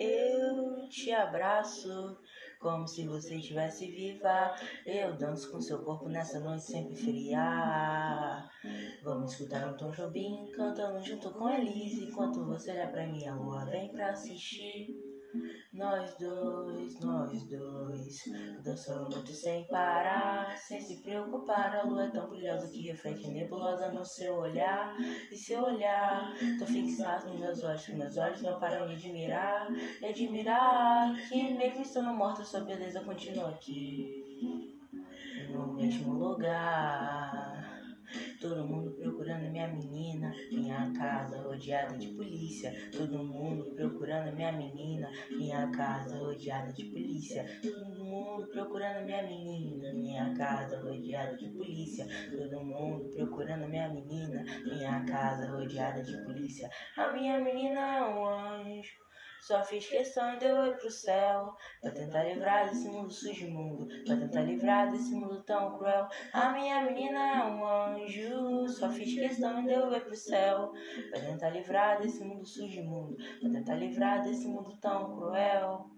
Eu te abraço como se você estivesse viva. Eu danço com seu corpo nessa noite sempre fria. Vamos escutar um Tom Jobim cantando junto com Elise. Enquanto você olha pra mim, a lua vem pra assistir. Nós dois, nós dois, dançando sem parar, sem se preocupar. A lua é tão brilhosa que reflete nebulosa no seu olhar. E seu olhar, tô fixado nos meus olhos, que meus olhos não param de admirar. E admirar que, mesmo estando morta, sua beleza continua aqui, no mesmo lugar. Todo mundo procurando minha menina, minha rodeada de polícia. Todo mundo procurando minha menina, minha casa rodeada de polícia. Todo mundo procurando minha menina, minha casa rodeada de polícia. Todo mundo procurando minha menina, minha casa rodeada de polícia. A minha menina é um anjo. Só fiz questão de eu ir pro céu Pra tentar livrar desse mundo sujo mundo Pra tentar livrar desse mundo tão cruel. A minha menina é um anjo Só fiz questão de eu ir pro céu Pra tentar livrar desse mundo sujo mundo Pra tentar livrar desse mundo tão cruel